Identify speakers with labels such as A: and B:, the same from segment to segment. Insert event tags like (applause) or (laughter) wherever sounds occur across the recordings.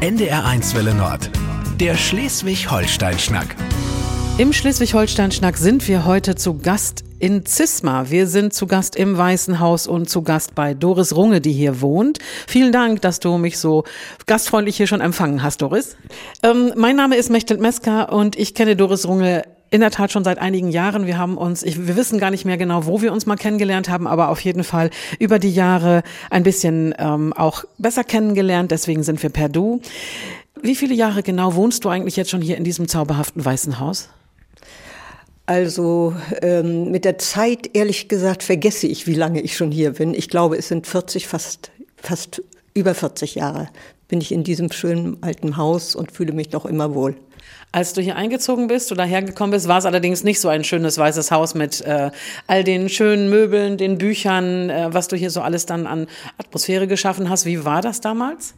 A: NDR1 Welle Nord. Der Schleswig-Holstein-Schnack.
B: Im Schleswig-Holstein-Schnack sind wir heute zu Gast in Zisma. Wir sind zu Gast im Weißen Haus und zu Gast bei Doris Runge, die hier wohnt. Vielen Dank, dass du mich so gastfreundlich hier schon empfangen hast, Doris. Ähm, mein Name ist Mechthild Mesker und ich kenne Doris Runge in der Tat schon seit einigen Jahren. Wir haben uns, ich, wir wissen gar nicht mehr genau, wo wir uns mal kennengelernt haben, aber auf jeden Fall über die Jahre ein bisschen ähm, auch besser kennengelernt. Deswegen sind wir per Du. Wie viele Jahre genau wohnst du eigentlich jetzt schon hier in diesem zauberhaften Weißen Haus?
C: Also ähm, mit der Zeit, ehrlich gesagt, vergesse ich, wie lange ich schon hier bin. Ich glaube, es sind 40, fast, fast über 40 Jahre bin ich in diesem schönen alten Haus und fühle mich noch immer wohl.
B: Als du hier eingezogen bist oder hergekommen bist, war es allerdings nicht so ein schönes weißes Haus mit äh, all den schönen Möbeln, den Büchern, äh, was du hier so alles dann an Atmosphäre geschaffen hast. Wie war das damals?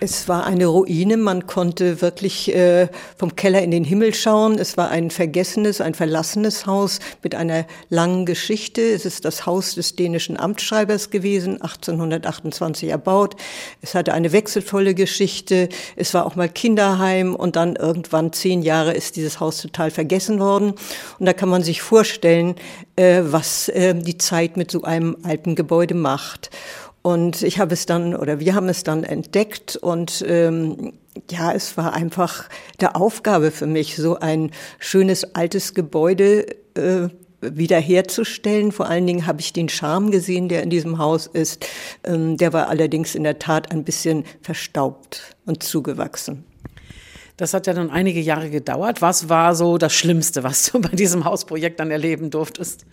C: Es war eine Ruine, man konnte wirklich äh, vom Keller in den Himmel schauen. Es war ein vergessenes, ein verlassenes Haus mit einer langen Geschichte. Es ist das Haus des dänischen Amtsschreibers gewesen, 1828 erbaut. Es hatte eine wechselvolle Geschichte. Es war auch mal Kinderheim und dann irgendwann zehn Jahre ist dieses Haus total vergessen worden. Und da kann man sich vorstellen, äh, was äh, die Zeit mit so einem alten Gebäude macht. Und ich habe es dann, oder wir haben es dann entdeckt und ähm, ja, es war einfach der Aufgabe für mich, so ein schönes altes Gebäude äh, wiederherzustellen. Vor allen Dingen habe ich den Charme gesehen, der in diesem Haus ist. Ähm, der war allerdings in der Tat ein bisschen verstaubt und zugewachsen.
B: Das hat ja dann einige Jahre gedauert. Was war so das Schlimmste, was du bei diesem Hausprojekt dann erleben durftest?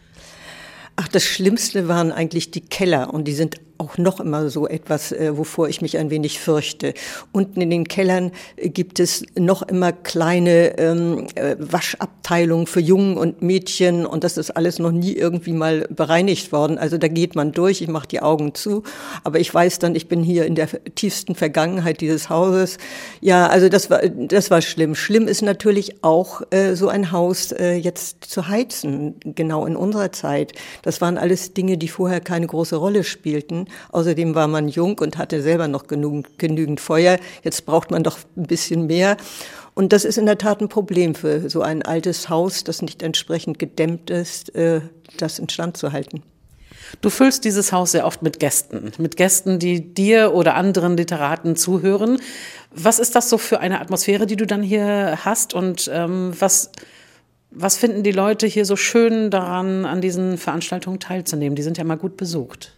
C: Ach, das Schlimmste waren eigentlich die Keller und die sind auch noch immer so etwas, äh, wovor ich mich ein wenig fürchte. Unten in den Kellern äh, gibt es noch immer kleine ähm, äh, Waschabteilungen für Jungen und Mädchen und das ist alles noch nie irgendwie mal bereinigt worden. Also da geht man durch, ich mache die Augen zu, aber ich weiß dann, ich bin hier in der tiefsten Vergangenheit dieses Hauses. Ja, also das war das war schlimm. Schlimm ist natürlich auch äh, so ein Haus äh, jetzt zu heizen, genau in unserer Zeit. Das waren alles Dinge, die vorher keine große Rolle spielten. Außerdem war man jung und hatte selber noch genug, genügend Feuer. Jetzt braucht man doch ein bisschen mehr. Und das ist in der Tat ein Problem für so ein altes Haus, das nicht entsprechend gedämmt ist, äh, das instand zu halten.
B: Du füllst dieses Haus sehr oft mit Gästen, mit Gästen, die dir oder anderen Literaten zuhören. Was ist das so für eine Atmosphäre, die du dann hier hast und ähm, was, was finden die Leute hier so schön daran, an diesen Veranstaltungen teilzunehmen? Die sind ja mal gut besucht.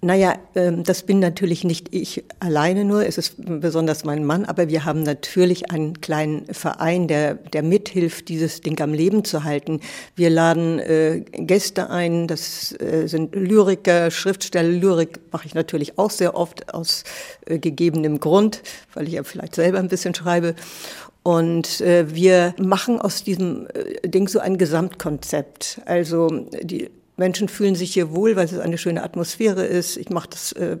C: Naja, ähm, das bin natürlich nicht ich alleine nur, es ist besonders mein Mann, aber wir haben natürlich einen kleinen Verein, der, der mithilft, dieses Ding am Leben zu halten. Wir laden äh, Gäste ein, das äh, sind Lyriker, Schriftsteller, Lyrik mache ich natürlich auch sehr oft aus äh, gegebenem Grund, weil ich ja vielleicht selber ein bisschen schreibe. Und wir machen aus diesem Ding so ein Gesamtkonzept. Also die Menschen fühlen sich hier wohl, weil es eine schöne Atmosphäre ist. Ich mache das, äh,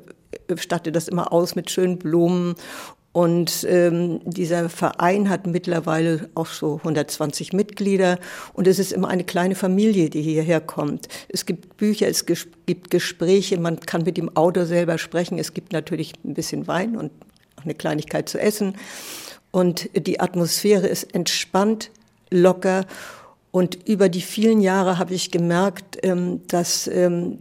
C: statte das immer aus mit schönen Blumen. Und ähm, dieser Verein hat mittlerweile auch so 120 Mitglieder und es ist immer eine kleine Familie, die hierher kommt. Es gibt Bücher, es gibt Gespräche, man kann mit dem Autor selber sprechen. Es gibt natürlich ein bisschen Wein und eine Kleinigkeit zu essen. Und die Atmosphäre ist entspannt, locker und über die vielen Jahre habe ich gemerkt, ähm, dass ähm,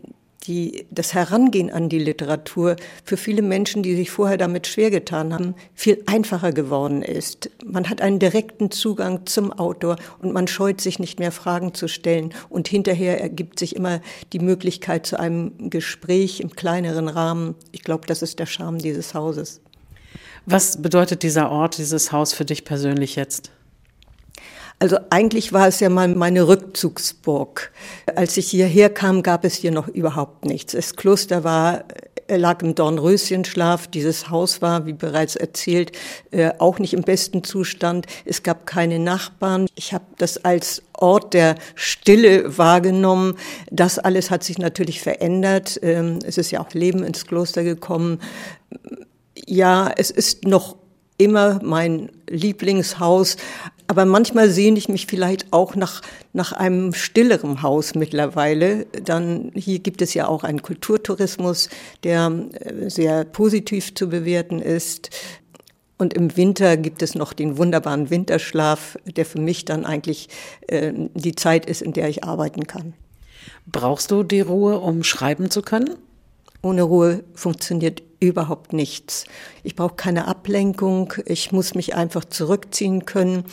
C: die, das Herangehen an die Literatur für viele Menschen, die sich vorher damit schwer getan haben, viel einfacher geworden ist. Man hat einen direkten Zugang zum Autor und man scheut sich nicht mehr Fragen zu stellen. Und hinterher ergibt sich immer die Möglichkeit zu einem Gespräch im kleineren Rahmen. Ich glaube, das ist der Charme dieses Hauses.
B: Was bedeutet dieser Ort, dieses Haus für dich persönlich jetzt?
C: Also eigentlich war es ja mal meine Rückzugsburg. Als ich hierher kam, gab es hier noch überhaupt nichts. Das Kloster war lag im Dornröschenschlaf. Dieses Haus war, wie bereits erzählt, äh, auch nicht im besten Zustand. Es gab keine Nachbarn. Ich habe das als Ort der Stille wahrgenommen. Das alles hat sich natürlich verändert. Ähm, es ist ja auch Leben ins Kloster gekommen. Ja, es ist noch immer mein Lieblingshaus, aber manchmal sehne ich mich vielleicht auch nach, nach einem stilleren Haus mittlerweile. Dann, hier gibt es ja auch einen Kulturtourismus, der äh, sehr positiv zu bewerten ist. Und im Winter gibt es noch den wunderbaren Winterschlaf, der für mich dann eigentlich äh, die Zeit ist, in der ich arbeiten kann.
B: Brauchst du die Ruhe, um schreiben zu können?
C: Ohne Ruhe funktioniert überhaupt nichts. Ich brauche keine Ablenkung. Ich muss mich einfach zurückziehen können.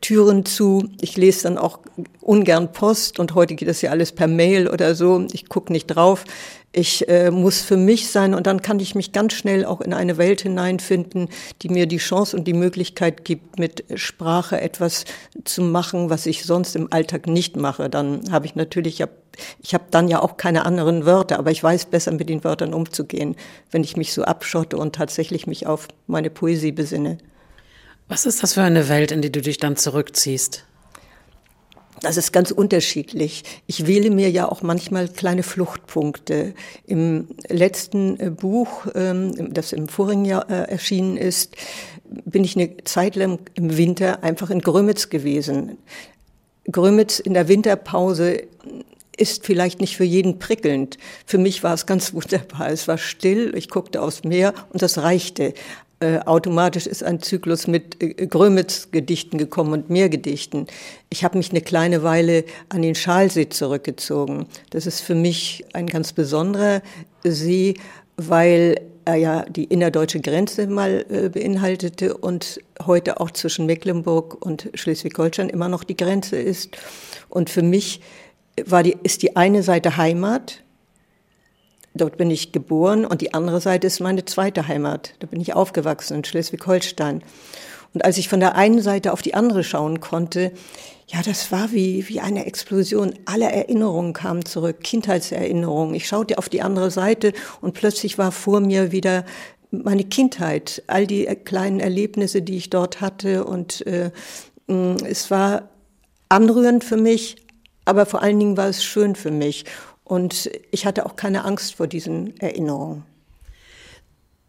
C: Türen zu. Ich lese dann auch ungern Post und heute geht das ja alles per Mail oder so. Ich gucke nicht drauf. Ich äh, muss für mich sein und dann kann ich mich ganz schnell auch in eine Welt hineinfinden, die mir die Chance und die Möglichkeit gibt, mit Sprache etwas zu machen, was ich sonst im Alltag nicht mache. Dann habe ich natürlich, ich habe dann ja auch keine anderen Wörter, aber ich weiß besser mit den Wörtern umzugehen, wenn ich mich so abschotte und tatsächlich mich auf meine Poesie besinne.
B: Was ist das für eine Welt, in die du dich dann zurückziehst?
C: Das ist ganz unterschiedlich. Ich wähle mir ja auch manchmal kleine Fluchtpunkte. Im letzten äh, Buch, ähm, das im vorigen Jahr äh, erschienen ist, bin ich eine Zeit lang im Winter einfach in Grömitz gewesen. Grömitz in der Winterpause ist vielleicht nicht für jeden prickelnd. Für mich war es ganz wunderbar. Es war still, ich guckte aufs Meer und das reichte. Äh, automatisch ist ein Zyklus mit äh, Grömitz-Gedichten gekommen und mehr Gedichten. Ich habe mich eine kleine Weile an den Schalsee zurückgezogen. Das ist für mich ein ganz besonderer See, weil er ja die innerdeutsche Grenze mal äh, beinhaltete und heute auch zwischen Mecklenburg und Schleswig-Holstein immer noch die Grenze ist. Und für mich war die, ist die eine Seite Heimat, Dort bin ich geboren und die andere Seite ist meine zweite Heimat. Da bin ich aufgewachsen in Schleswig-Holstein. Und als ich von der einen Seite auf die andere schauen konnte, ja, das war wie, wie eine Explosion. Alle Erinnerungen kamen zurück, Kindheitserinnerungen. Ich schaute auf die andere Seite und plötzlich war vor mir wieder meine Kindheit, all die kleinen Erlebnisse, die ich dort hatte. Und äh, es war anrührend für mich, aber vor allen Dingen war es schön für mich. Und ich hatte auch keine Angst vor diesen Erinnerungen.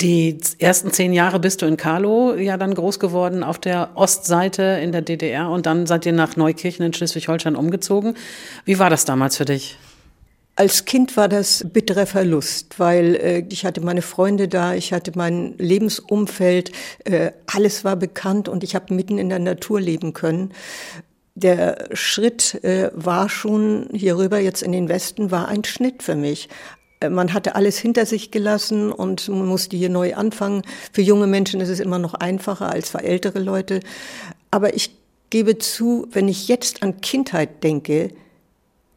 B: Die ersten zehn Jahre bist du in Karlow ja dann groß geworden auf der Ostseite in der DDR und dann seid ihr nach Neukirchen in Schleswig-Holstein umgezogen. Wie war das damals für dich?
C: Als Kind war das bitterer Verlust, weil äh, ich hatte meine Freunde da, ich hatte mein Lebensumfeld, äh, alles war bekannt und ich habe mitten in der Natur leben können der Schritt äh, war schon hierüber jetzt in den Westen, war ein Schnitt für mich. Äh, man hatte alles hinter sich gelassen und man musste hier neu anfangen. Für junge Menschen ist es immer noch einfacher als für ältere Leute. Aber ich gebe zu, wenn ich jetzt an Kindheit denke,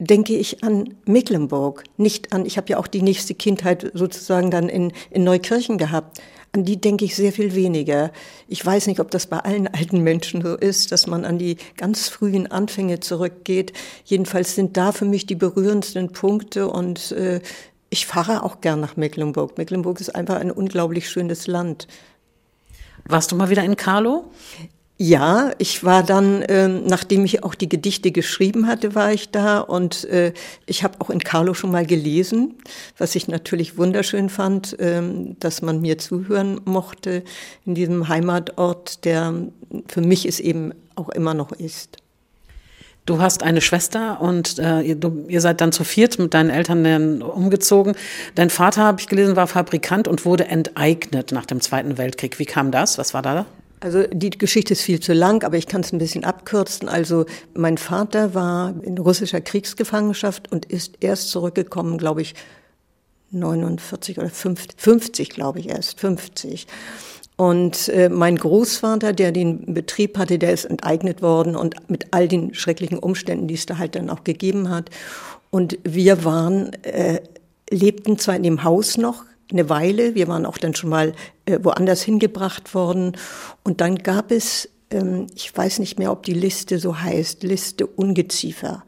C: denke ich an Mecklenburg, nicht an, ich habe ja auch die nächste Kindheit sozusagen dann in, in Neukirchen gehabt. An die denke ich sehr viel weniger. Ich weiß nicht, ob das bei allen alten Menschen so ist, dass man an die ganz frühen Anfänge zurückgeht. Jedenfalls sind da für mich die berührendsten Punkte und äh, ich fahre auch gern nach Mecklenburg. Mecklenburg ist einfach ein unglaublich schönes Land.
B: Warst du mal wieder in Carlo?
C: Ja, ich war dann, ähm, nachdem ich auch die Gedichte geschrieben hatte, war ich da und äh, ich habe auch in Carlo schon mal gelesen, was ich natürlich wunderschön fand, ähm, dass man mir zuhören mochte in diesem Heimatort, der für mich es eben auch immer noch ist.
B: Du hast eine Schwester und äh, ihr, du, ihr seid dann zu viert mit deinen Eltern umgezogen. Dein Vater, habe ich gelesen, war Fabrikant und wurde enteignet nach dem Zweiten Weltkrieg. Wie kam das? Was war da?
C: Also die Geschichte ist viel zu lang, aber ich kann es ein bisschen abkürzen. Also mein Vater war in russischer Kriegsgefangenschaft und ist erst zurückgekommen, glaube ich, 49 oder 50, 50 glaube ich erst, 50. Und äh, mein Großvater, der den Betrieb hatte, der ist enteignet worden und mit all den schrecklichen Umständen, die es da halt dann auch gegeben hat. Und wir waren, äh, lebten zwar in dem Haus noch, eine Weile. Wir waren auch dann schon mal äh, woanders hingebracht worden. Und dann gab es, ähm, ich weiß nicht mehr, ob die Liste so heißt, Liste Ungeziefer.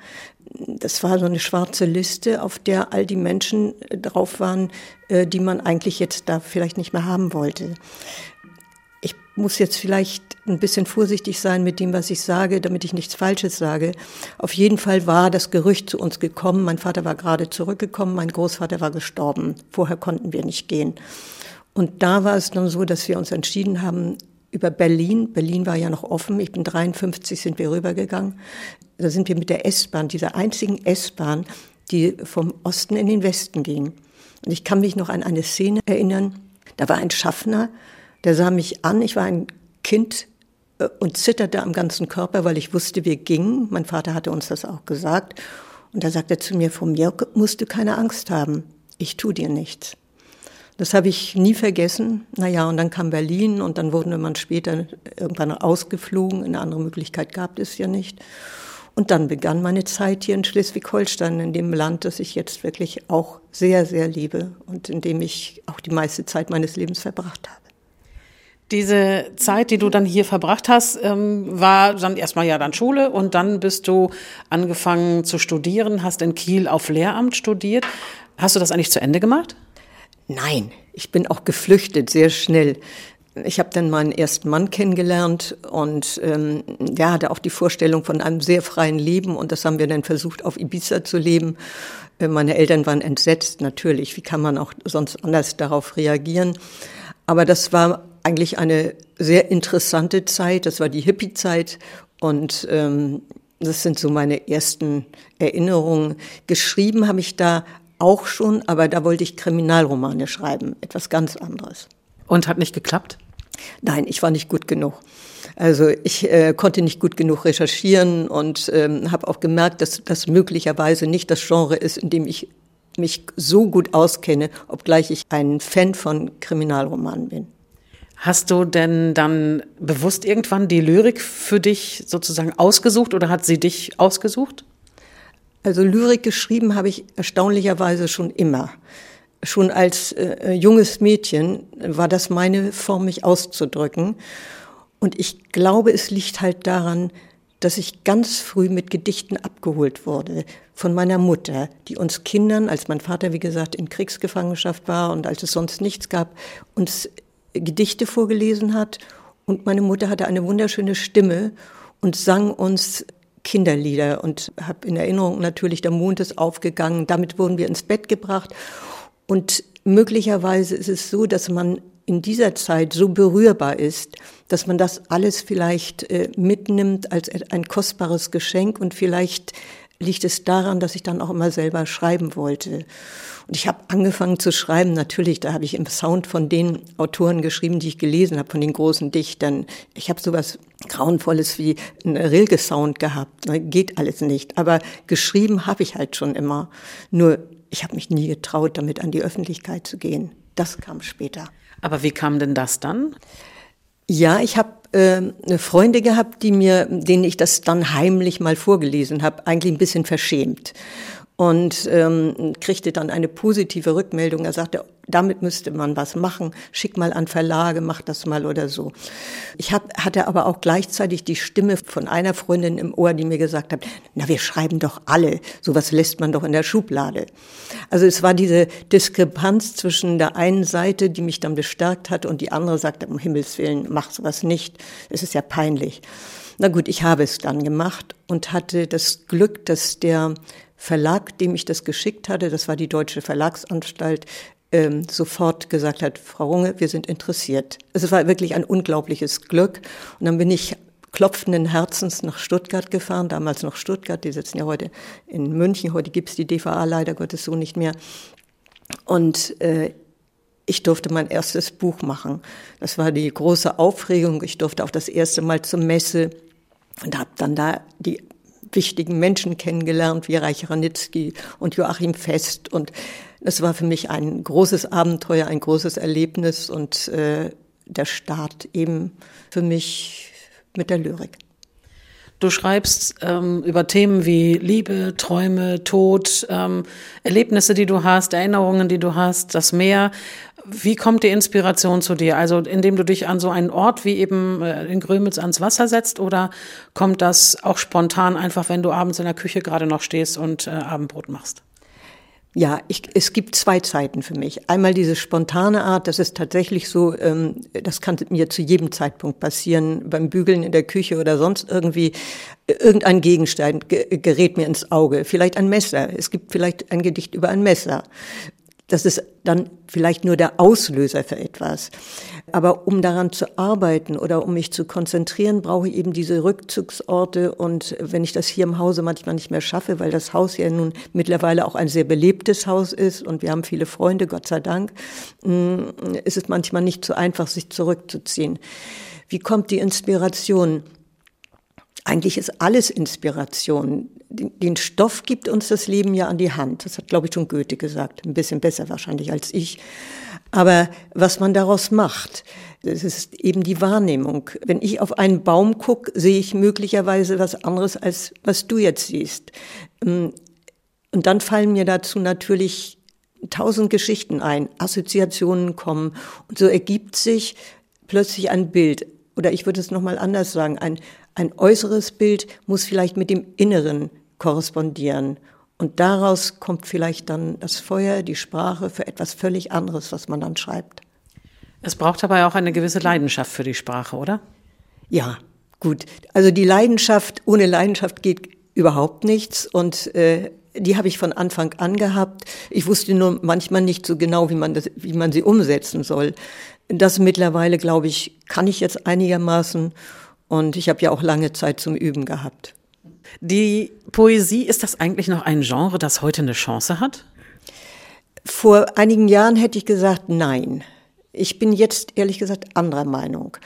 C: Das war so eine schwarze Liste, auf der all die Menschen äh, drauf waren, äh, die man eigentlich jetzt da vielleicht nicht mehr haben wollte muss jetzt vielleicht ein bisschen vorsichtig sein mit dem, was ich sage, damit ich nichts Falsches sage. Auf jeden Fall war das Gerücht zu uns gekommen. Mein Vater war gerade zurückgekommen, mein Großvater war gestorben. Vorher konnten wir nicht gehen. Und da war es dann so, dass wir uns entschieden haben, über Berlin, Berlin war ja noch offen, ich bin 53, sind wir rübergegangen. Da sind wir mit der S-Bahn, dieser einzigen S-Bahn, die vom Osten in den Westen ging. Und ich kann mich noch an eine Szene erinnern, da war ein Schaffner, Der sah mich an, ich war ein Kind äh, und zitterte am ganzen Körper, weil ich wusste, wir gingen. Mein Vater hatte uns das auch gesagt. Und da sagte er zu mir, von mir musst du keine Angst haben. Ich tu dir nichts. Das habe ich nie vergessen. Naja, und dann kam Berlin und dann wurden wir später irgendwann ausgeflogen. Eine andere Möglichkeit gab es ja nicht. Und dann begann meine Zeit hier in Schleswig-Holstein, in dem Land, das ich jetzt wirklich auch sehr, sehr liebe und in dem ich auch die meiste Zeit meines Lebens verbracht habe.
B: Diese Zeit, die du dann hier verbracht hast, ähm, war dann erstmal ja dann Schule und dann bist du angefangen zu studieren, hast in Kiel auf Lehramt studiert. Hast du das eigentlich zu Ende gemacht?
C: Nein, ich bin auch geflüchtet sehr schnell. Ich habe dann meinen ersten Mann kennengelernt und ähm, der hatte auch die Vorstellung von einem sehr freien Leben und das haben wir dann versucht auf Ibiza zu leben. Äh, meine Eltern waren entsetzt, natürlich. Wie kann man auch sonst anders darauf reagieren? Aber das war eigentlich eine sehr interessante Zeit. Das war die Hippie-Zeit und ähm, das sind so meine ersten Erinnerungen. Geschrieben habe ich da auch schon, aber da wollte ich Kriminalromane schreiben, etwas ganz anderes.
B: Und hat nicht geklappt?
C: Nein, ich war nicht gut genug. Also ich äh, konnte nicht gut genug recherchieren und ähm, habe auch gemerkt, dass das möglicherweise nicht das Genre ist, in dem ich mich so gut auskenne, obgleich ich ein Fan von Kriminalromanen bin.
B: Hast du denn dann bewusst irgendwann die Lyrik für dich sozusagen ausgesucht oder hat sie dich ausgesucht?
C: Also Lyrik geschrieben habe ich erstaunlicherweise schon immer. Schon als äh, junges Mädchen war das meine Form, mich auszudrücken. Und ich glaube, es liegt halt daran, dass ich ganz früh mit Gedichten abgeholt wurde von meiner Mutter, die uns Kindern, als mein Vater, wie gesagt, in Kriegsgefangenschaft war und als es sonst nichts gab, uns Gedichte vorgelesen hat. Und meine Mutter hatte eine wunderschöne Stimme und sang uns Kinderlieder und habe in Erinnerung natürlich, der Mond ist aufgegangen, damit wurden wir ins Bett gebracht. Und möglicherweise ist es so, dass man in dieser Zeit so berührbar ist, dass man das alles vielleicht äh, mitnimmt als ein kostbares Geschenk und vielleicht liegt es daran, dass ich dann auch immer selber schreiben wollte. Und ich habe angefangen zu schreiben, natürlich, da habe ich im Sound von den Autoren geschrieben, die ich gelesen habe, von den großen Dichtern. Ich habe sowas Grauenvolles wie einen Rilke-Sound gehabt. Ne, geht alles nicht. Aber geschrieben habe ich halt schon immer. Nur, ich habe mich nie getraut, damit an die Öffentlichkeit zu gehen. Das kam später.
B: Aber wie kam denn das dann?
C: Ja, ich habe äh, Freunde gehabt, die mir, denen ich das dann heimlich mal vorgelesen habe, eigentlich ein bisschen verschämt und ähm, kriegte dann eine positive Rückmeldung. Er sagte, damit müsste man was machen, schick mal an Verlage, mach das mal oder so. Ich hab, hatte aber auch gleichzeitig die Stimme von einer Freundin im Ohr, die mir gesagt hat, na, wir schreiben doch alle, sowas lässt man doch in der Schublade. Also es war diese Diskrepanz zwischen der einen Seite, die mich dann bestärkt hat, und die andere sagte, um Himmels Willen, mach sowas nicht, es ist ja peinlich. Na gut, ich habe es dann gemacht und hatte das Glück, dass der Verlag, dem ich das geschickt hatte, das war die Deutsche Verlagsanstalt, ähm, sofort gesagt hat, Frau Runge, wir sind interessiert. Also es war wirklich ein unglaubliches Glück. Und dann bin ich klopfenden Herzens nach Stuttgart gefahren, damals noch Stuttgart, die sitzen ja heute in München, heute gibt's die DVA leider Gottes so nicht mehr. Und äh, ich durfte mein erstes Buch machen. Das war die große Aufregung. Ich durfte auch das erste Mal zur Messe und habe dann da die wichtigen Menschen kennengelernt, wie Reich Ranitzky und Joachim Fest. Und es war für mich ein großes Abenteuer, ein großes Erlebnis und äh, der Start eben für mich mit der Lyrik.
B: Du schreibst ähm, über Themen wie Liebe, Träume, Tod, ähm, Erlebnisse, die du hast, Erinnerungen, die du hast, das Meer. Wie kommt die Inspiration zu dir? Also indem du dich an so einen Ort wie eben äh, in Grömitz ans Wasser setzt oder kommt das auch spontan einfach, wenn du abends in der Küche gerade noch stehst und äh, Abendbrot machst?
C: Ja, ich, es gibt zwei Zeiten für mich. Einmal diese spontane Art, das ist tatsächlich so, ähm, das kann mir zu jedem Zeitpunkt passieren, beim Bügeln in der Küche oder sonst irgendwie. Irgendein Gegenstand gerät mir ins Auge, vielleicht ein Messer. Es gibt vielleicht ein Gedicht über ein Messer Das ist dann vielleicht nur der Auslöser für etwas. Aber um daran zu arbeiten oder um mich zu konzentrieren, brauche ich eben diese Rückzugsorte. Und wenn ich das hier im Hause manchmal nicht mehr schaffe, weil das Haus ja nun mittlerweile auch ein sehr belebtes Haus ist und wir haben viele Freunde, Gott sei Dank, mm, ist es manchmal nicht so einfach, sich zurückzuziehen. Wie kommt die Inspiration? Eigentlich ist alles Inspiration. Den Stoff gibt uns das Leben ja an die Hand. Das hat, glaube ich, schon Goethe gesagt. Ein bisschen besser wahrscheinlich als ich. Aber was man daraus macht, das ist eben die Wahrnehmung. Wenn ich auf einen Baum gucke, sehe ich möglicherweise was anderes, als was du jetzt siehst. Und dann fallen mir dazu natürlich tausend Geschichten ein, Assoziationen kommen. Und so ergibt sich plötzlich ein Bild. Oder ich würde es nochmal anders sagen, ein, ein äußeres Bild muss vielleicht mit dem Inneren korrespondieren. Und daraus kommt vielleicht dann das Feuer, die Sprache für etwas völlig anderes, was man dann schreibt.
B: Es braucht aber auch eine gewisse Leidenschaft für die Sprache, oder?
C: Ja, gut. Also die Leidenschaft, ohne Leidenschaft geht überhaupt nichts. Und äh, die habe ich von Anfang an gehabt. Ich wusste nur manchmal nicht so genau, wie man, das, wie man sie umsetzen soll. Das mittlerweile, glaube ich, kann ich jetzt einigermaßen. Und ich habe ja auch lange Zeit zum Üben gehabt.
B: Die Poesie, ist das eigentlich noch ein Genre, das heute eine Chance hat?
C: Vor einigen Jahren hätte ich gesagt, nein. Ich bin jetzt ehrlich gesagt anderer Meinung.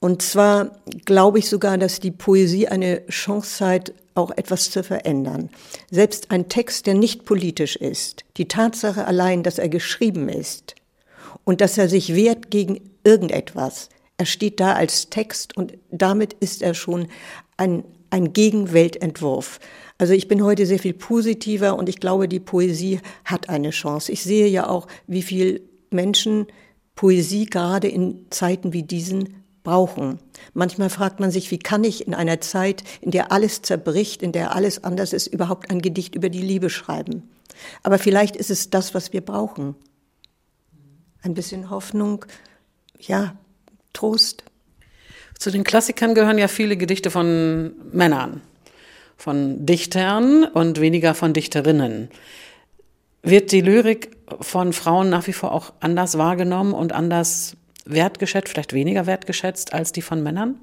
C: Und zwar glaube ich sogar, dass die Poesie eine Chance hat, auch etwas zu verändern. Selbst ein Text, der nicht politisch ist, die Tatsache allein, dass er geschrieben ist und dass er sich wehrt gegen irgendetwas, er steht da als Text und damit ist er schon ein, ein Gegenweltentwurf. Also ich bin heute sehr viel positiver und ich glaube, die Poesie hat eine Chance. Ich sehe ja auch, wie viel Menschen Poesie gerade in Zeiten wie diesen brauchen. Manchmal fragt man sich, wie kann ich in einer Zeit, in der alles zerbricht, in der alles anders ist, überhaupt ein Gedicht über die Liebe schreiben? Aber vielleicht ist es das, was wir brauchen. Ein bisschen Hoffnung, ja, Trost.
B: Zu den Klassikern gehören ja viele Gedichte von Männern, von Dichtern und weniger von Dichterinnen. Wird die Lyrik von Frauen nach wie vor auch anders wahrgenommen und anders wertgeschätzt, vielleicht weniger wertgeschätzt als die von Männern?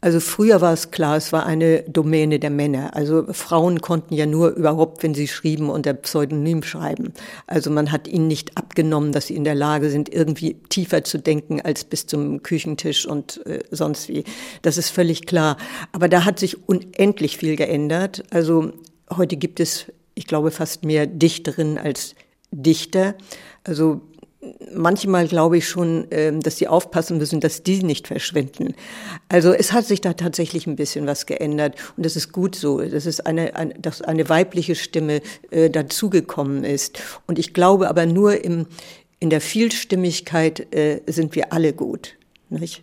C: Also früher war es klar, es war eine Domäne der Männer. Also Frauen konnten ja nur überhaupt, wenn sie schrieben, unter Pseudonym schreiben. Also man hat ihnen nicht abgenommen, dass sie in der Lage sind, irgendwie tiefer zu denken als bis zum Küchentisch und äh, sonst wie. Das ist völlig klar. Aber da hat sich unendlich viel geändert. Also heute gibt es, ich glaube, fast mehr Dichterinnen als Dichter. Also manchmal glaube ich schon, ähm, dass sie aufpassen müssen, dass die nicht verschwinden. Also es hat sich da tatsächlich ein bisschen was geändert und das ist gut so. Das ist eine, dass eine weibliche Stimme äh, dazugekommen ist. Und ich glaube aber nur im, in der Vielstimmigkeit äh, sind wir alle gut. Nicht?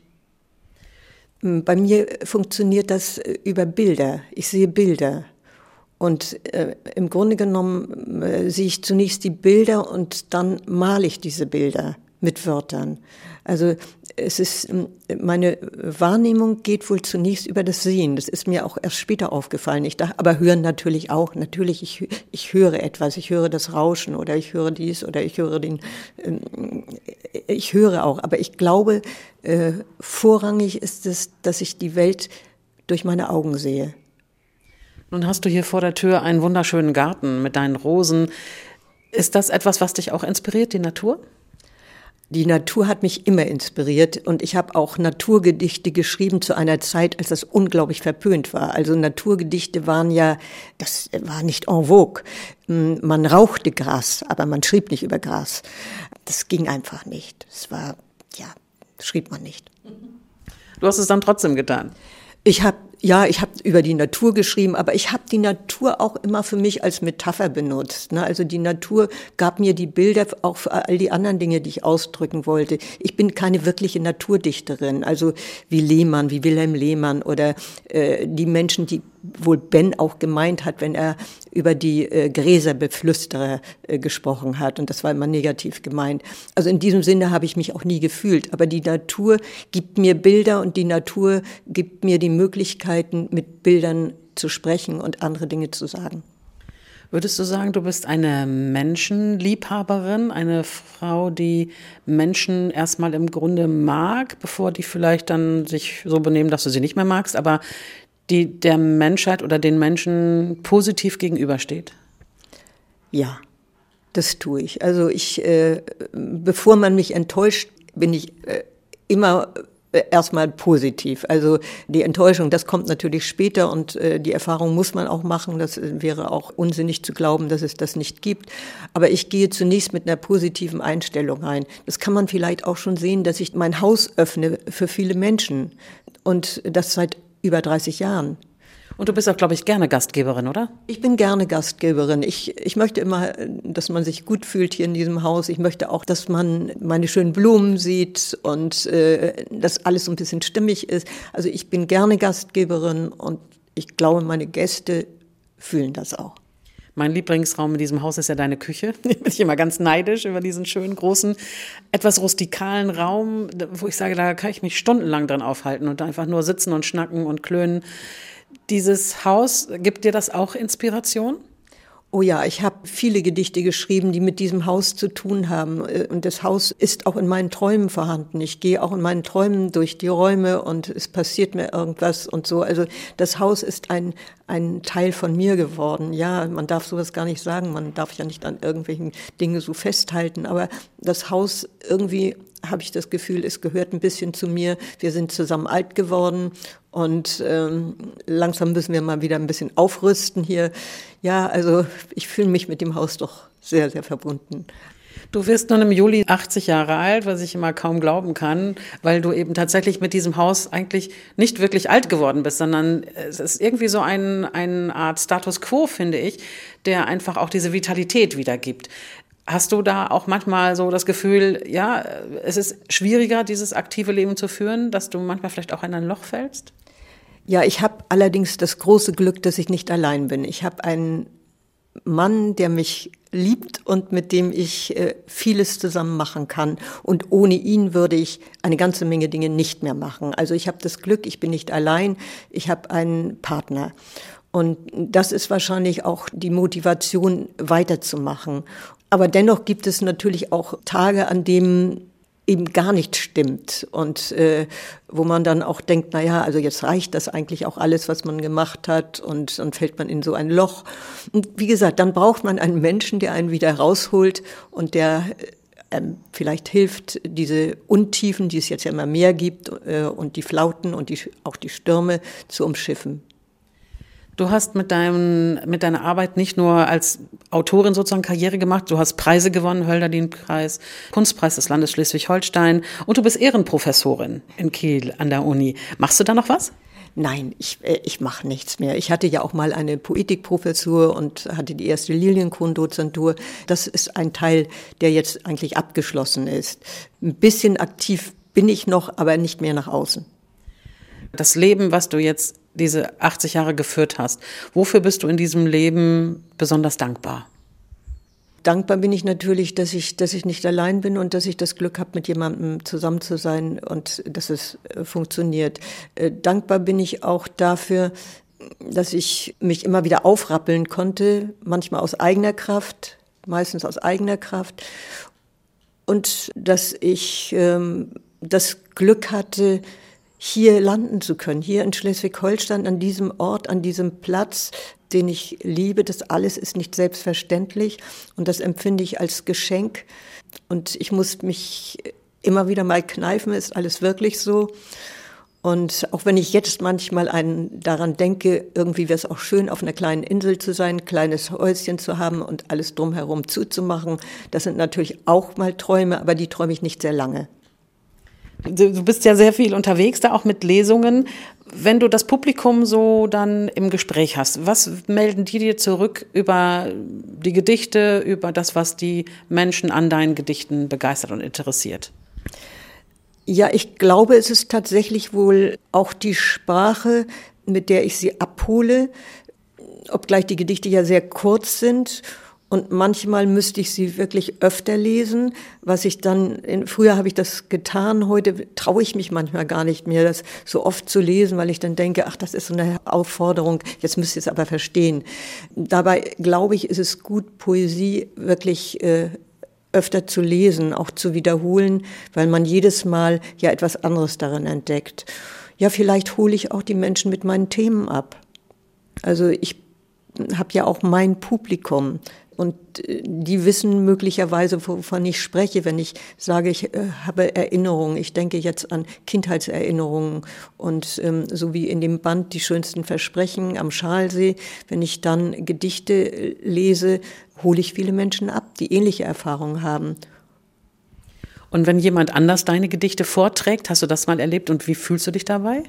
C: Bei mir funktioniert das äh, über Bilder. Ich sehe Bilder. Und äh, im Grunde genommen äh, sehe ich zunächst die Bilder und dann male ich diese Bilder mit Wörtern. Also es ist, ähm, meine Wahrnehmung geht wohl zunächst über das Sehen. Das ist mir auch erst später aufgefallen. Ich dachte, aber hören natürlich auch. Natürlich, ich, ich höre etwas. Ich höre das Rauschen oder ich höre dies oder ich höre den, äh, ich höre auch. Aber ich glaube, äh, vorrangig ist es, dass ich die Welt durch meine Augen sehe.
B: Nun hast du hier vor der Tür einen wunderschönen Garten mit deinen Rosen. Ist das etwas, was dich auch inspiriert, die Natur?
C: Die Natur hat mich immer inspiriert und ich habe auch Naturgedichte geschrieben zu einer Zeit, als das unglaublich verpönt war. Also Naturgedichte waren ja, das war nicht en vogue. Man rauchte Gras, aber man schrieb nicht über Gras. Das ging einfach nicht. Es war, ja, schrieb man nicht.
B: Du hast es dann trotzdem getan.
C: Ich habe ja, ich habe über die Natur geschrieben, aber ich habe die Natur auch immer für mich als Metapher benutzt. Ne? Also die Natur gab mir die Bilder auch für all die anderen Dinge, die ich ausdrücken wollte. Ich bin keine wirkliche Naturdichterin, also wie Lehmann, wie Wilhelm Lehmann oder äh, die Menschen, die wohl Ben auch gemeint hat, wenn er über die äh, Gräserbeflüsterer äh, gesprochen hat. Und das war immer negativ gemeint. Also in diesem Sinne habe ich mich auch nie gefühlt. Aber die Natur gibt mir Bilder und die Natur gibt mir die Möglichkeiten, mit Bildern zu sprechen und andere Dinge zu sagen.
B: Würdest du sagen, du bist eine Menschenliebhaberin, eine Frau, die Menschen erstmal im Grunde mag, bevor die vielleicht dann sich so benehmen, dass du sie nicht mehr magst, aber die der Menschheit oder den Menschen positiv gegenübersteht?
C: Ja, das tue ich. Also ich, äh, bevor man mich enttäuscht, bin ich äh, immer äh, erstmal positiv. Also die Enttäuschung, das kommt natürlich später und äh, die Erfahrung muss man auch machen. Das äh, wäre auch unsinnig zu glauben, dass es das nicht gibt. Aber ich gehe zunächst mit einer positiven Einstellung rein. Das kann man vielleicht auch schon sehen, dass ich mein Haus öffne für viele Menschen und das seit über 30 Jahren.
B: Und du bist auch, glaube ich, gerne Gastgeberin, oder?
C: Ich bin gerne Gastgeberin. Ich, ich möchte immer, dass man sich gut fühlt hier in diesem Haus. Ich möchte auch, dass man meine schönen Blumen sieht und äh, dass alles so ein bisschen stimmig ist. Also ich bin gerne Gastgeberin und ich glaube, meine Gäste fühlen das auch.
B: Mein Lieblingsraum in diesem Haus ist ja deine Küche. (laughs) bin ich immer ganz neidisch über diesen schönen, großen, etwas rustikalen Raum, wo ich sage, da kann ich mich stundenlang dran aufhalten und einfach nur sitzen und schnacken und klönen. Dieses Haus, gibt dir das auch Inspiration?
C: Oh ja, ich habe viele Gedichte geschrieben, die mit diesem Haus zu tun haben. Und das Haus ist auch in meinen Träumen vorhanden. Ich gehe auch in meinen Träumen durch die Räume und es passiert mir irgendwas und so. Also das Haus ist ein, ein Teil von mir geworden. Ja, man darf sowas gar nicht sagen. Man darf ja nicht an irgendwelchen Dingen so festhalten. Aber das Haus irgendwie habe ich das Gefühl, es gehört ein bisschen zu mir. Wir sind zusammen alt geworden und ähm, langsam müssen wir mal wieder ein bisschen aufrüsten hier. Ja, also ich fühle mich mit dem Haus doch sehr, sehr verbunden.
B: Du wirst nun im Juli 80 Jahre alt, was ich immer kaum glauben kann, weil du eben tatsächlich mit diesem Haus eigentlich nicht wirklich alt geworden bist, sondern es ist irgendwie so ein, eine Art Status quo, finde ich, der einfach auch diese Vitalität wiedergibt. Hast du da auch manchmal so das Gefühl, ja, es ist schwieriger, dieses aktive Leben zu führen, dass du manchmal vielleicht auch in ein Loch fällst?
C: Ja, ich habe allerdings das große Glück, dass ich nicht allein bin. Ich habe einen Mann, der mich liebt und mit dem ich äh, vieles zusammen machen kann. Und ohne ihn würde ich eine ganze Menge Dinge nicht mehr machen. Also ich habe das Glück, ich bin nicht allein, ich habe einen Partner. Und das ist wahrscheinlich auch die Motivation, weiterzumachen. Aber dennoch gibt es natürlich auch Tage, an denen eben gar nicht stimmt und äh, wo man dann auch denkt, na ja, also jetzt reicht das eigentlich auch alles, was man gemacht hat und dann fällt man in so ein Loch. Und wie gesagt, dann braucht man einen Menschen, der einen wieder rausholt und der äh, vielleicht hilft, diese Untiefen, die es jetzt ja immer mehr gibt äh, und die Flauten und die, auch die Stürme zu umschiffen.
B: Du hast mit, deinem, mit deiner Arbeit nicht nur als Autorin sozusagen Karriere gemacht, du hast Preise gewonnen, Hölderlin-Preis, Kunstpreis des Landes Schleswig-Holstein und du bist Ehrenprofessorin in Kiel an der Uni. Machst du da noch was?
C: Nein, ich, äh, ich mache nichts mehr. Ich hatte ja auch mal eine Poetikprofessur und hatte die erste Lilienkrondozentur. Das ist ein Teil, der jetzt eigentlich abgeschlossen ist. Ein bisschen aktiv bin ich noch, aber nicht mehr nach außen.
B: Das Leben, was du jetzt diese 80 Jahre geführt hast. Wofür bist du in diesem Leben besonders dankbar?
C: Dankbar bin ich natürlich, dass ich, dass ich nicht allein bin und dass ich das Glück habe, mit jemandem zusammen zu sein und dass es äh, funktioniert. Äh, dankbar bin ich auch dafür, dass ich mich immer wieder aufrappeln konnte, manchmal aus eigener Kraft, meistens aus eigener Kraft. Und dass ich ähm, das Glück hatte, hier landen zu können, hier in Schleswig-Holstein, an diesem Ort, an diesem Platz, den ich liebe. Das alles ist nicht selbstverständlich und das empfinde ich als Geschenk. Und ich muss mich immer wieder mal kneifen, ist alles wirklich so. Und auch wenn ich jetzt manchmal einen daran denke, irgendwie wäre es auch schön, auf einer kleinen Insel zu sein, ein kleines Häuschen zu haben und alles drumherum zuzumachen. Das sind natürlich auch mal Träume, aber die träume ich nicht sehr lange.
B: Du bist ja sehr viel unterwegs, da auch mit Lesungen. Wenn du das Publikum so dann im Gespräch hast, was melden die dir zurück über die Gedichte, über das, was die Menschen an deinen Gedichten begeistert und interessiert?
C: Ja, ich glaube, es ist tatsächlich wohl auch die Sprache, mit der ich sie abhole, obgleich die Gedichte ja sehr kurz sind Und manchmal müsste ich sie wirklich öfter lesen, was ich dann, in, früher habe ich das getan, heute traue ich mich manchmal gar nicht mehr, das so oft zu lesen, weil ich dann denke, ach, das ist so eine Aufforderung, jetzt müsst ihr es aber verstehen. Dabei glaube ich, ist es gut, Poesie wirklich äh, öfter zu lesen, auch zu wiederholen, weil man jedes Mal ja etwas anderes darin entdeckt. Ja, vielleicht hole ich auch die Menschen mit meinen Themen ab. Also ich habe ja auch mein Publikum. Und äh, die wissen möglicherweise, wovon ich spreche, wenn ich sage, ich äh, habe Erinnerungen. Ich denke jetzt an Kindheitserinnerungen. Und ähm, so wie in dem Band Die schönsten Versprechen am Schalsee, wenn ich dann Gedichte äh, lese, hole ich viele Menschen ab, die ähnliche Erfahrungen haben.
B: Und wenn jemand anders deine Gedichte vorträgt, hast du das mal erlebt und wie fühlst du dich dabei?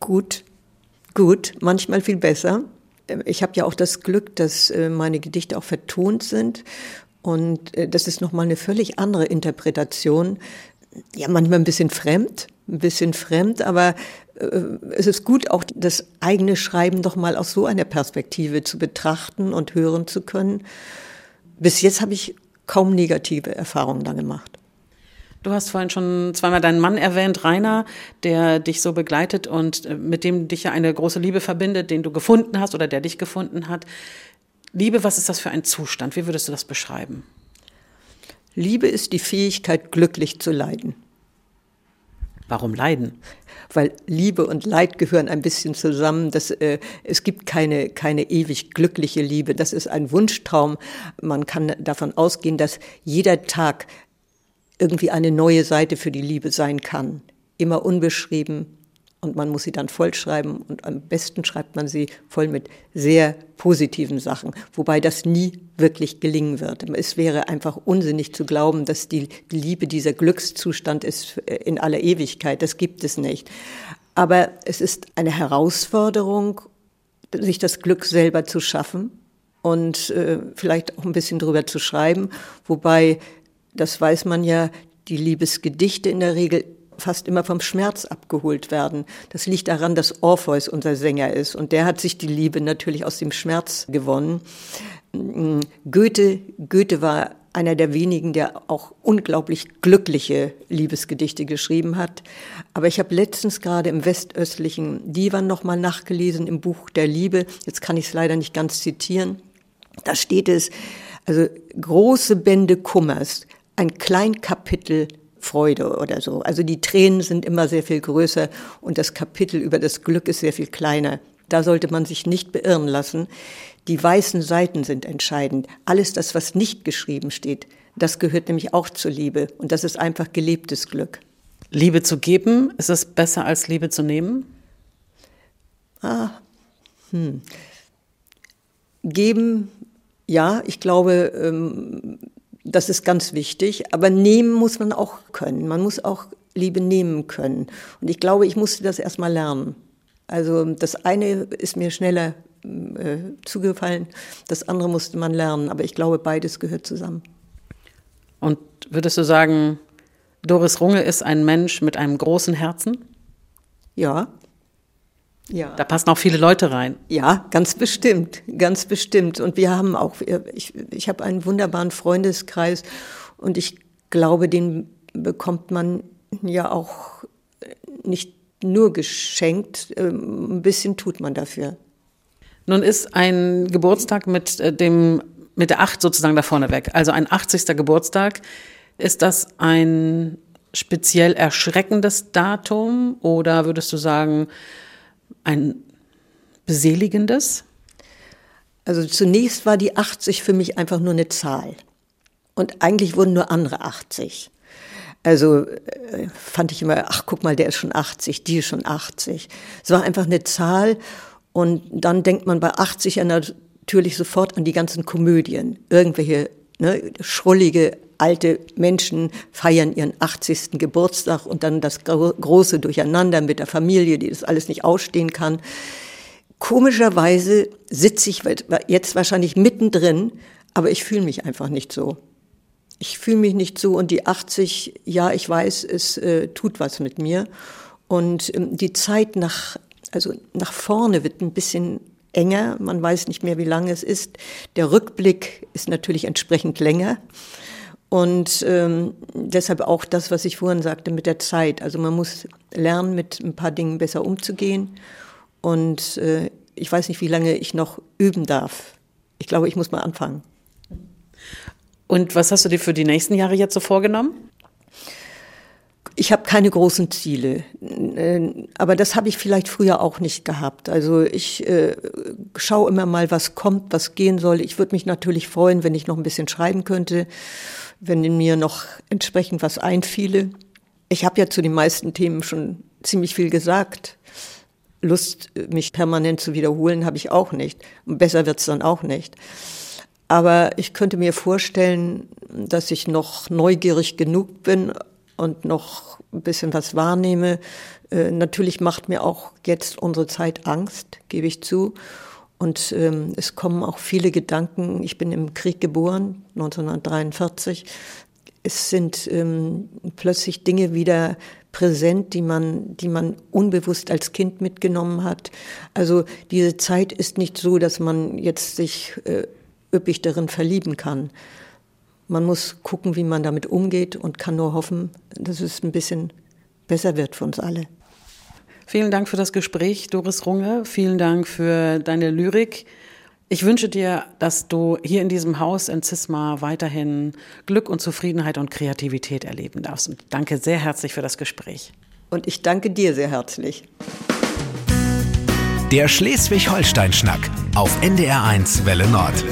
C: Gut, gut, manchmal viel besser. Ich habe ja auch das Glück, dass äh, meine Gedichte auch vertont sind. Und äh, das ist nochmal eine völlig andere Interpretation. Ja, manchmal ein bisschen fremd, ein bisschen fremd, aber äh, es ist gut, auch das eigene Schreiben doch mal aus so einer Perspektive zu betrachten und hören zu können. Bis jetzt habe ich kaum negative Erfahrungen da gemacht.
B: Du hast vorhin schon zweimal deinen Mann erwähnt, Rainer, der dich so begleitet und äh, mit dem dich ja eine große Liebe verbindet, den du gefunden hast oder der dich gefunden hat. Liebe, was ist das für ein Zustand? Wie würdest du das beschreiben?
C: Liebe ist die Fähigkeit, glücklich zu leiden.
B: Warum leiden?
C: Weil Liebe und Leid gehören ein bisschen zusammen. Das, äh, es gibt keine, keine ewig glückliche Liebe. Das ist ein Wunschtraum. Man kann davon ausgehen, dass jeder Tag irgendwie eine neue Seite für die Liebe sein kann. Immer unbeschrieben und man muss sie dann vollschreiben und am besten schreibt man sie voll mit sehr positiven Sachen, wobei das nie wirklich gelingen wird. Es wäre einfach unsinnig zu glauben, dass die Liebe dieser Glückszustand ist in aller Ewigkeit. Das gibt es nicht. Aber es ist eine Herausforderung, sich das Glück selber zu schaffen und äh, vielleicht auch ein bisschen drüber zu schreiben, wobei das weiß man ja, die Liebesgedichte in der Regel fast immer vom Schmerz abgeholt werden. Das liegt daran, dass Orpheus unser Sänger ist und der hat sich die Liebe natürlich aus dem Schmerz gewonnen. Goethe, Goethe war einer der wenigen, der auch unglaublich glückliche Liebesgedichte geschrieben hat. Aber ich habe letztens gerade im westöstlichen Divan nochmal nachgelesen im Buch der Liebe. Jetzt kann ich es leider nicht ganz zitieren. Da steht es, also große Bände Kummers, ein Kleinkapitel Freude oder so. Also die Tränen sind immer sehr viel größer und das Kapitel über das Glück ist sehr viel kleiner. Da sollte man sich nicht beirren lassen. Die weißen Seiten sind entscheidend. Alles das, was nicht geschrieben steht, das gehört nämlich auch zur Liebe und das ist einfach gelebtes Glück.
B: Liebe zu geben, ist es besser als Liebe zu nehmen?
C: Ah, hm. Geben, ja, ich glaube, ähm, das ist ganz wichtig. Aber nehmen muss man auch können. Man muss auch Liebe nehmen können. Und ich glaube, ich musste das erstmal lernen. Also das eine ist mir schneller äh, zugefallen, das andere musste man lernen. Aber ich glaube, beides gehört zusammen.
B: Und würdest du sagen, Doris Runge ist ein Mensch mit einem großen Herzen?
C: Ja, ja.
B: Da passen auch viele Leute rein.
C: Ja, ganz bestimmt, ganz bestimmt. Und wir haben auch, ich, ich habe einen wunderbaren Freundeskreis und ich glaube, den bekommt man ja auch nicht nur geschenkt, ähm, ein bisschen tut man dafür.
B: Nun ist ein Geburtstag mit äh, dem mit der Acht sozusagen da vorne weg, also ein 80. Geburtstag. Ist das ein speziell erschreckendes Datum oder würdest du sagen, ein beseligendes?
C: Also zunächst war die 80 für mich einfach nur eine Zahl. Und eigentlich wurden nur andere 80. Also äh, fand ich immer, ach guck mal, der ist schon 80, die ist schon 80. Es war einfach eine Zahl und dann denkt man bei 80 ja natürlich sofort an die ganzen Komödien. Irgendwelche ne, schrullige alte Menschen feiern ihren 80. Geburtstag und dann das große Durcheinander mit der Familie, die das alles nicht ausstehen kann. Komischerweise sitze ich jetzt wahrscheinlich mittendrin, aber ich fühle mich einfach nicht so. Ich fühle mich nicht so und die 80, ja, ich weiß, es äh, tut was mit mir. Und ähm, die Zeit nach, also nach vorne wird ein bisschen enger, man weiß nicht mehr, wie lange es ist. Der Rückblick ist natürlich entsprechend länger. Und ähm, deshalb auch das, was ich vorhin sagte mit der Zeit. Also man muss lernen, mit ein paar Dingen besser umzugehen. Und äh, ich weiß nicht, wie lange ich noch üben darf. Ich glaube, ich muss mal anfangen.
B: Und was hast du dir für die nächsten Jahre jetzt so vorgenommen?
C: Ich habe keine großen Ziele, äh, aber das habe ich vielleicht früher auch nicht gehabt. Also ich äh, schaue immer mal, was kommt, was gehen soll. Ich würde mich natürlich freuen, wenn ich noch ein bisschen schreiben könnte, wenn mir noch entsprechend was einfiele. Ich habe ja zu den meisten Themen schon ziemlich viel gesagt. Lust, mich permanent zu wiederholen, habe ich auch nicht. Und besser wird's dann auch nicht. Aber ich könnte mir vorstellen, dass ich noch neugierig genug bin und noch ein bisschen was wahrnehme. Äh, natürlich macht mir auch jetzt unsere Zeit Angst, gebe ich zu. Und ähm, es kommen auch viele Gedanken. Ich bin im Krieg geboren, 1943. Es sind ähm, plötzlich Dinge wieder präsent, die man, die man unbewusst als Kind mitgenommen hat. Also diese Zeit ist nicht so, dass man jetzt sich äh, üppig darin verlieben kann. Man muss gucken, wie man damit umgeht und kann nur hoffen, dass es ein bisschen besser wird für uns alle.
B: Vielen Dank für das Gespräch, Doris Runge. Vielen Dank für deine Lyrik. Ich wünsche dir, dass du hier in diesem Haus in Zisma weiterhin Glück und Zufriedenheit und Kreativität erleben darfst. Und danke sehr herzlich für das Gespräch.
C: Und ich danke dir sehr herzlich.
A: Der Schleswig-Holstein-Schnack auf NDR1 Welle Nord.